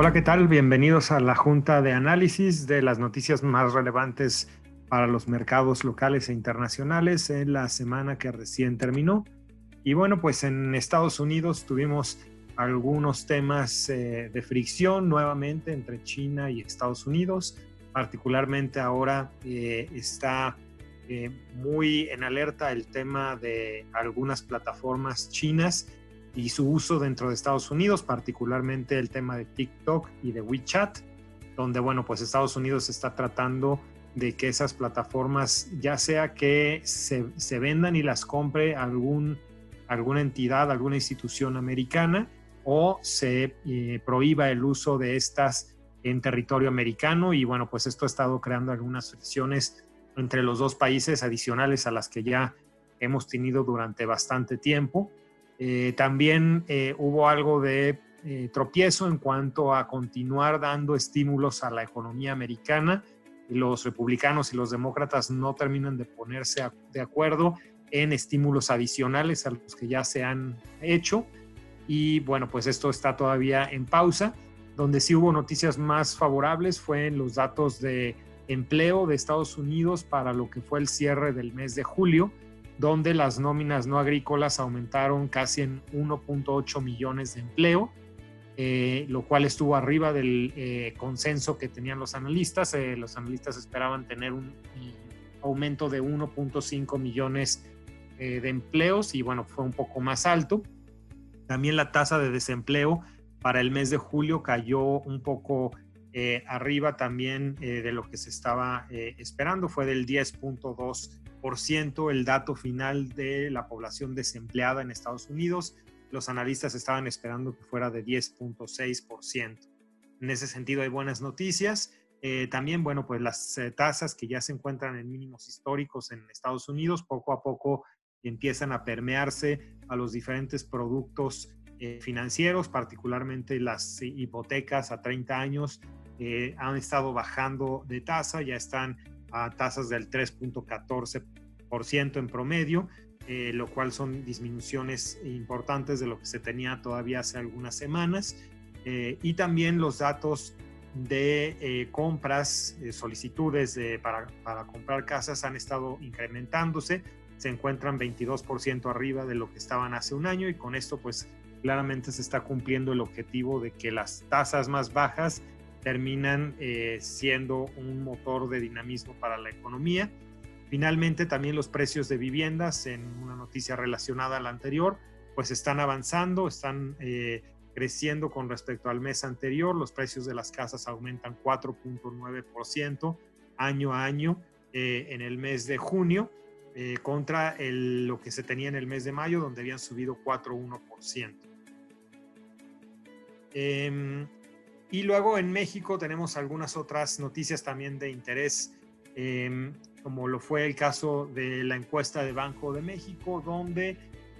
Hola, ¿qué tal? Bienvenidos a la Junta de Análisis de las noticias más relevantes para los mercados locales e internacionales en la semana que recién terminó. Y bueno, pues en Estados Unidos tuvimos algunos temas eh, de fricción nuevamente entre China y Estados Unidos. Particularmente ahora eh, está eh, muy en alerta el tema de algunas plataformas chinas y su uso dentro de Estados Unidos, particularmente el tema de TikTok y de WeChat, donde, bueno, pues Estados Unidos está tratando de que esas plataformas, ya sea que se, se vendan y las compre algún, alguna entidad, alguna institución americana, o se eh, prohíba el uso de estas en territorio americano. Y bueno, pues esto ha estado creando algunas fricciones entre los dos países adicionales a las que ya hemos tenido durante bastante tiempo. Eh, también eh, hubo algo de eh, tropiezo en cuanto a continuar dando estímulos a la economía americana. Los republicanos y los demócratas no terminan de ponerse de acuerdo en estímulos adicionales a los que ya se han hecho. Y bueno, pues esto está todavía en pausa. Donde sí hubo noticias más favorables fue en los datos de empleo de Estados Unidos para lo que fue el cierre del mes de julio donde las nóminas no agrícolas aumentaron casi en 1.8 millones de empleo, eh, lo cual estuvo arriba del eh, consenso que tenían los analistas. Eh, los analistas esperaban tener un, aumento de 1.5 millones de empleos y bueno, fue un poco más alto. También la tasa de desempleo para el mes de julio cayó un poco arriba también de lo que se estaba esperando, fue del 10.2 el dato final de la población desempleada en Estados Unidos. Los analistas estaban esperando que fuera de 10.6%. En ese sentido hay buenas noticias. Eh, también, bueno, pues las eh, tasas que ya se encuentran en mínimos históricos en Estados Unidos poco a poco empiezan a permearse a los diferentes productos eh, financieros, particularmente las hipotecas a 30 años han estado bajando de tasa, ya están a tasas del 3.14% en promedio, eh, lo cual son disminuciones importantes de lo que se tenía todavía hace algunas semanas. Eh, y también los datos de eh, compras, solicitudes para, para, comprar casas han estado incrementándose, se encuentran 22% arriba de lo que estaban hace un año y con esto pues claramente se está cumpliendo el objetivo de que las tasas más bajas terminan eh, siendo un motor de dinamismo para la economía. Finalmente, también los precios de viviendas, en una noticia relacionada a la anterior, pues están avanzando, están eh, creciendo con respecto al mes anterior. Los precios de las casas aumentan 4.9% año a año eh, en el mes de junio, contra lo que se tenía en el mes de mayo, donde habían subido 4.1%. Y luego en México tenemos algunas otras noticias también de interés, em, como lo fue el caso de la encuesta de Banco de México, donde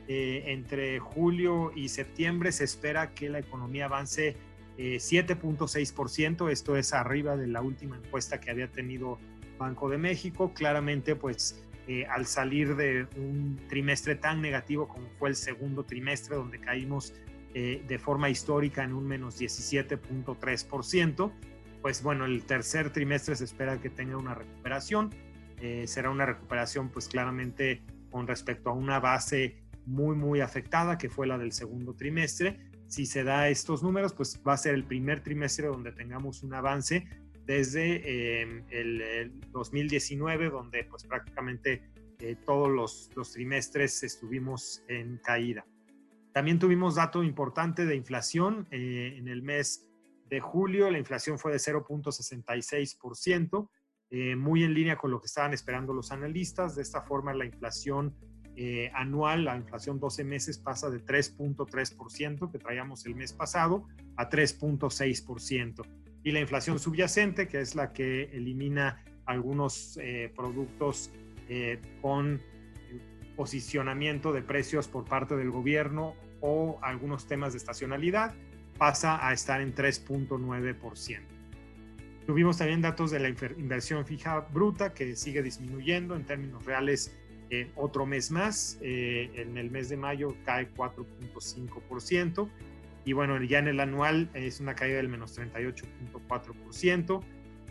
eh, entre julio y septiembre se espera que la economía avance 7.6%, eh, esto es arriba de la última encuesta que había tenido Banco de México. Claramente, pues eh, al salir de un trimestre tan negativo como fue el segundo trimestre, donde caímos eh, de forma histórica en un menos 17.3%. Pues bueno, el tercer trimestre se espera que tenga una recuperación. Eh, será una recuperación pues claramente con respecto a una base muy, muy afectada que fue la del segundo trimestre. Si se da estos números, pues va a ser el primer trimestre donde tengamos un avance desde em, el, 2019, donde pues prácticamente eh, todos los, los trimestres estuvimos en caída. También tuvimos dato importante de inflación eh, en el mes de julio. La inflación fue de 0.66%, eh, muy en línea con lo que estaban esperando los analistas. De esta forma, la inflación eh, anual, la inflación 12 meses, pasa de 3.3% que traíamos el mes pasado a 3.6%. Y la inflación subyacente, que es la que elimina algunos productos con posicionamiento de precios por parte del gobierno o algunos temas de estacionalidad, pasa a estar en 3.9%. Tuvimos también datos de la inversión fija bruta que sigue disminuyendo en términos reales eh, otro mes más. Eh, en el mes de mayo cae 4.5%. Y bueno, ya en el anual es una caída del menos 38.4%.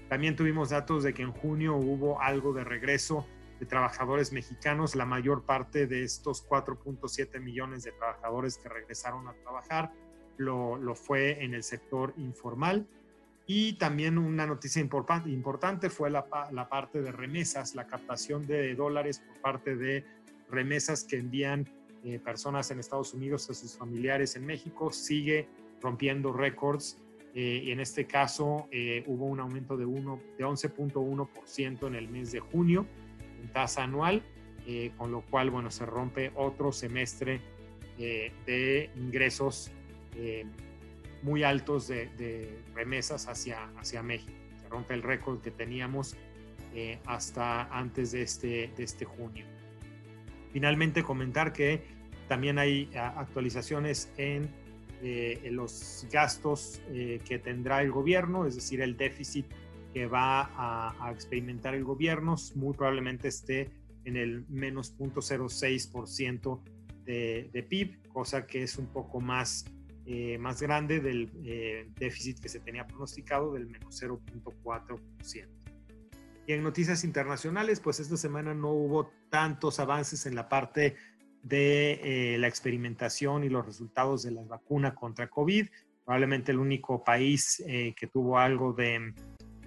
También tuvimos datos de que en junio hubo algo de regreso de trabajadores mexicanos. La mayor parte de estos 4.7 millones de trabajadores que regresaron a trabajar lo, lo, fue en el sector informal. Y también una noticia importante, fue la, la parte de remesas, la captación de dólares por parte de remesas que envían eh, personas en Estados Unidos a sus familiares en México sigue rompiendo récords eh, y en este caso eh, hubo un aumento de, de 11.1% en el mes de junio tasa anual, con lo cual bueno, se rompe otro semestre de ingresos muy altos de, remesas hacia, hacia México. Se rompe el récord que teníamos hasta antes de este, de este junio. Finalmente, comentar que también hay actualizaciones en, eh, los gastos eh, que tendrá el gobierno, es decir, el déficit que va a, experimentar el gobierno, muy probablemente esté en el menos 0.06% de, de PIB, cosa que es un poco más, eh, más grande del déficit que se tenía pronosticado del menos 0.4%. Y en noticias internacionales, pues esta semana no hubo tantos avances en la parte de eh, la experimentación y los resultados de la vacuna contra COVID. Probablemente el único país eh, que tuvo algo de,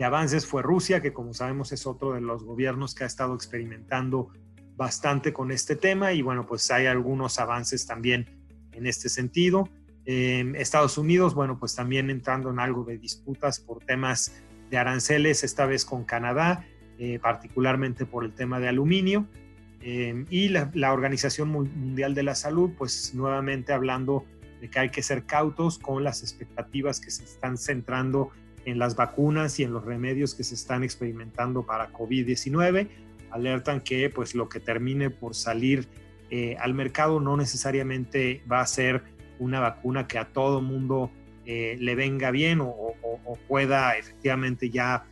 de, avances fue Rusia, que como sabemos es otro de los gobiernos que ha estado experimentando bastante con este tema y bueno, pues hay algunos avances también en este sentido. Estados Unidos, bueno, pues también entrando en algo de disputas por temas de aranceles, esta vez con Canadá eh, particularmente por el tema de aluminio. Eh, y la, Organización Mundial de la Salud, pues nuevamente hablando de que hay que ser cautos con las expectativas que se están centrando en las vacunas y en los remedios que se están experimentando para COVID-19. Alertan que pues lo que termine por salir eh, al mercado no necesariamente va a ser una vacuna que a todo mundo le venga bien o, o, pueda efectivamente ya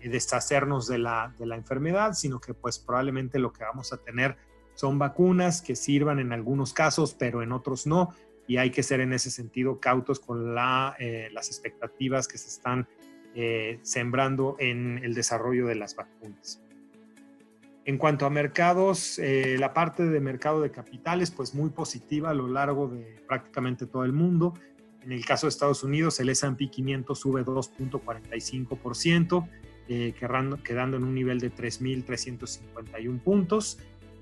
eh, deshacernos de la, de la enfermedad, sino que pues probablemente lo que vamos a tener son vacunas que sirvan en algunos casos, pero en otros no, y hay que ser en ese sentido cautos con eh, las expectativas que se están eh, sembrando en el desarrollo de las vacunas. En cuanto a mercados, la parte de mercado de capitales, pues muy positiva a lo largo de prácticamente todo el mundo. En el caso de Estados Unidos, el S&P 500 sube 2.45%, eh, quedando, en un nivel de 3.351 puntos.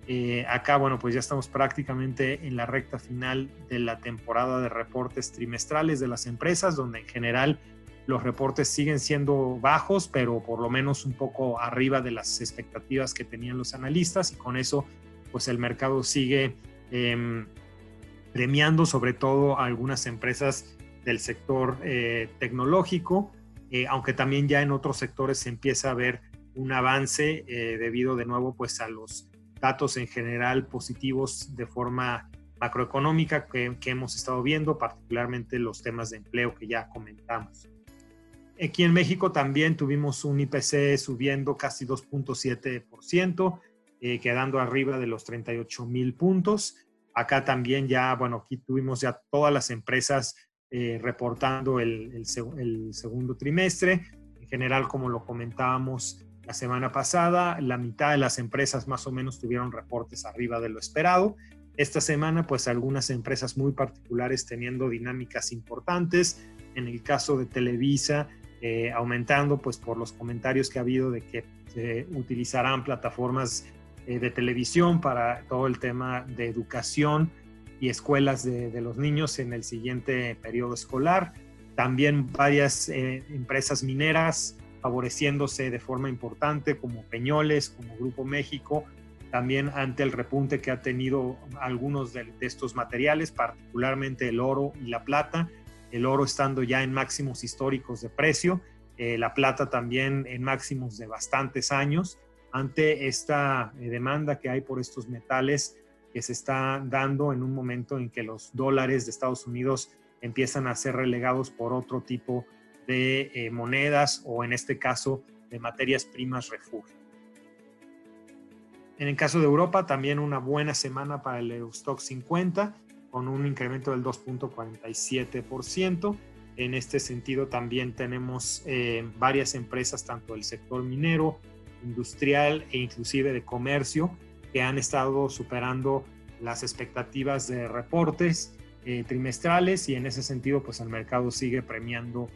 Eh, acá, bueno, pues ya estamos prácticamente en la recta final de la temporada de reportes trimestrales de las empresas, donde en general los reportes siguen siendo bajos, pero por lo menos un poco arriba de las expectativas que tenían los analistas y con eso, pues el mercado sigue em, premiando sobre todo a algunas empresas del sector eh, tecnológico. Eh, aunque también ya en otros sectores se empieza a ver un avance debido de nuevo pues a los datos en general positivos de forma macroeconómica que, hemos estado viendo, particularmente los temas de empleo que ya comentamos. Aquí en México también tuvimos un IPC subiendo casi 2.7%, eh, quedando arriba de los 38 mil puntos. Acá también ya, bueno, aquí tuvimos ya todas las empresas eh, reportando el, segundo trimestre. En general, como lo comentábamos la semana pasada, la mitad de las empresas más o menos tuvieron reportes arriba de lo esperado. Esta semana, pues algunas empresas muy particulares teniendo dinámicas importantes. En el caso de Televisa, eh, aumentando pues por los comentarios que ha habido de que utilizarán plataformas eh, de televisión para todo el tema de educación y escuelas de, los niños en el siguiente periodo escolar. También varias eh, empresas mineras favoreciéndose de forma importante como Peñoles, como Grupo México, también ante el repunte que ha tenido algunos de, estos materiales, particularmente el oro y la plata, el oro estando ya en máximos históricos de precio, eh, la plata también en máximos de bastantes años, ante esta eh, demanda que hay por estos metales que se está dando en un momento en que los dólares de Estados Unidos empiezan a ser relegados por otro tipo de eh, monedas o en este caso de materias primas refugio. En el caso de Europa, también una buena semana para el Eurostock 50, con un incremento del 2.47%. En este sentido también tenemos eh, varias empresas, tanto del sector minero, industrial e inclusive de comercio, que han estado superando las expectativas de reportes eh, trimestrales y en ese sentido pues el mercado sigue premiando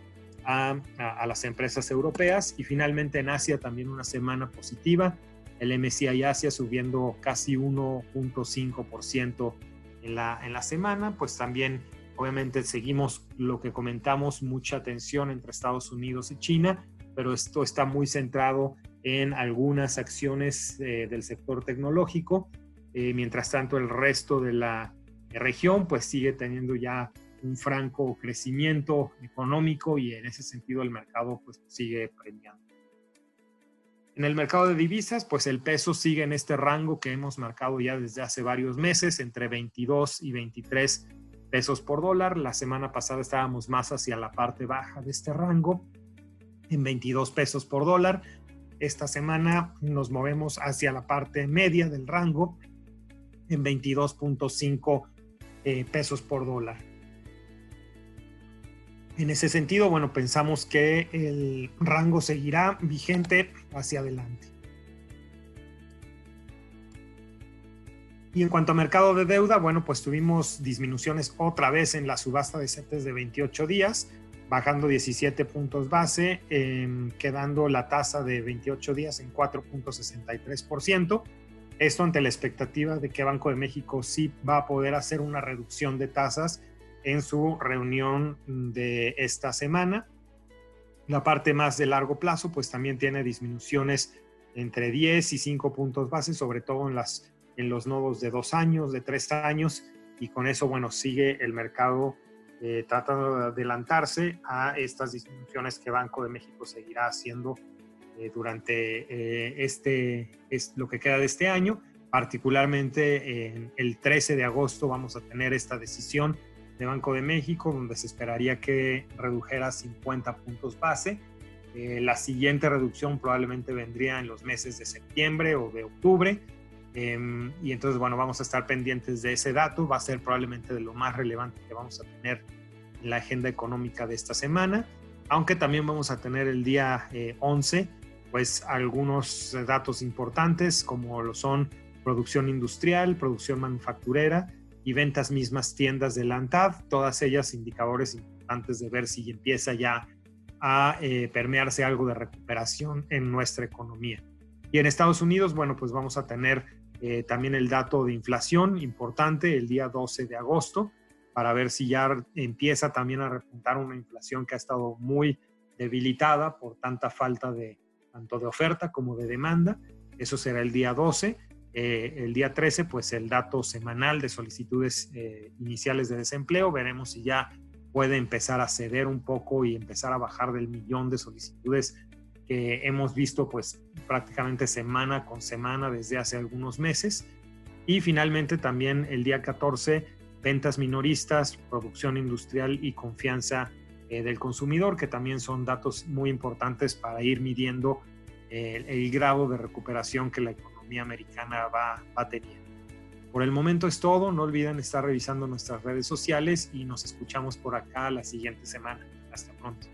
a, las empresas europeas. Y finalmente en Asia también una semana positiva, el MSCI Asia subiendo casi 1.5% en la, en la semana, pues también obviamente seguimos lo que comentamos, mucha tensión entre Estados Unidos y China, pero esto está muy centrado en algunas acciones eh, del sector tecnológico. Eh, mientras tanto, el resto de la región pues sigue teniendo ya un franco crecimiento económico y en ese sentido el mercado pues sigue premiando. En el mercado de divisas, pues el peso sigue en este rango que hemos marcado ya desde hace varios meses, entre 22 y 23 pesos por dólar. La semana pasada estábamos más hacia la parte baja de este rango, en 22 pesos por dólar. Esta semana nos movemos hacia la parte media del rango, en 22.5 eh, pesos por dólar. En ese sentido, bueno, pensamos que el rango seguirá vigente hacia adelante. Y en cuanto a mercado de deuda, bueno, pues tuvimos disminuciones otra vez en la subasta de CETES de 28 días, bajando 17 puntos base, em, quedando la tasa de 28 días en 4.63%. Esto ante la expectativa de que Banco de México sí va a poder hacer una reducción de tasas en su reunión de esta semana. La parte más de largo plazo, pues también tiene disminuciones entre 10 y 5 puntos base, sobre todo en, las, en los nodos de dos años, de tres años, y con eso, bueno, sigue el mercado eh, tratando de adelantarse a estas disminuciones que Banco de México seguirá haciendo eh, durante eh, este, es lo que queda de este año. Particularmente en el 13 de agosto vamos a tener esta decisión de Banco de México, donde se esperaría que redujera 50 puntos base. Eh, la siguiente reducción probablemente vendría en los meses de septiembre o de octubre. Em, y entonces, bueno, vamos a estar pendientes de ese dato. Va a ser probablemente de lo más relevante que vamos a tener en la agenda económica de esta semana. Aunque también vamos a tener el día 11 pues algunos datos importantes como lo son producción industrial, producción manufacturera y ventas mismas tiendas de la ANTAD, todas ellas indicadores importantes de ver si empieza ya a eh, permearse algo de recuperación en nuestra economía. Y en Estados Unidos, bueno, pues vamos a tener eh, también el dato de inflación importante el día 12 de agosto para ver si ya empieza también a repuntar una inflación que ha estado muy debilitada por tanta falta de, tanto de oferta como de demanda. Eso será el día 12. Eh, el día 13, pues el dato semanal de solicitudes eh, iniciales de desempleo. Veremos si ya puede empezar a ceder un poco y empezar a bajar del millón de solicitudes que hemos visto pues prácticamente semana con semana desde hace algunos meses. Y finalmente también el día 14, ventas minoristas, producción industrial y confianza eh, del consumidor, que también son datos muy importantes para ir midiendo el, grado de recuperación que la economía americana va, va teniendo. Por el momento es todo, no olviden estar revisando nuestras redes sociales y nos escuchamos por acá la siguiente semana. Hasta pronto.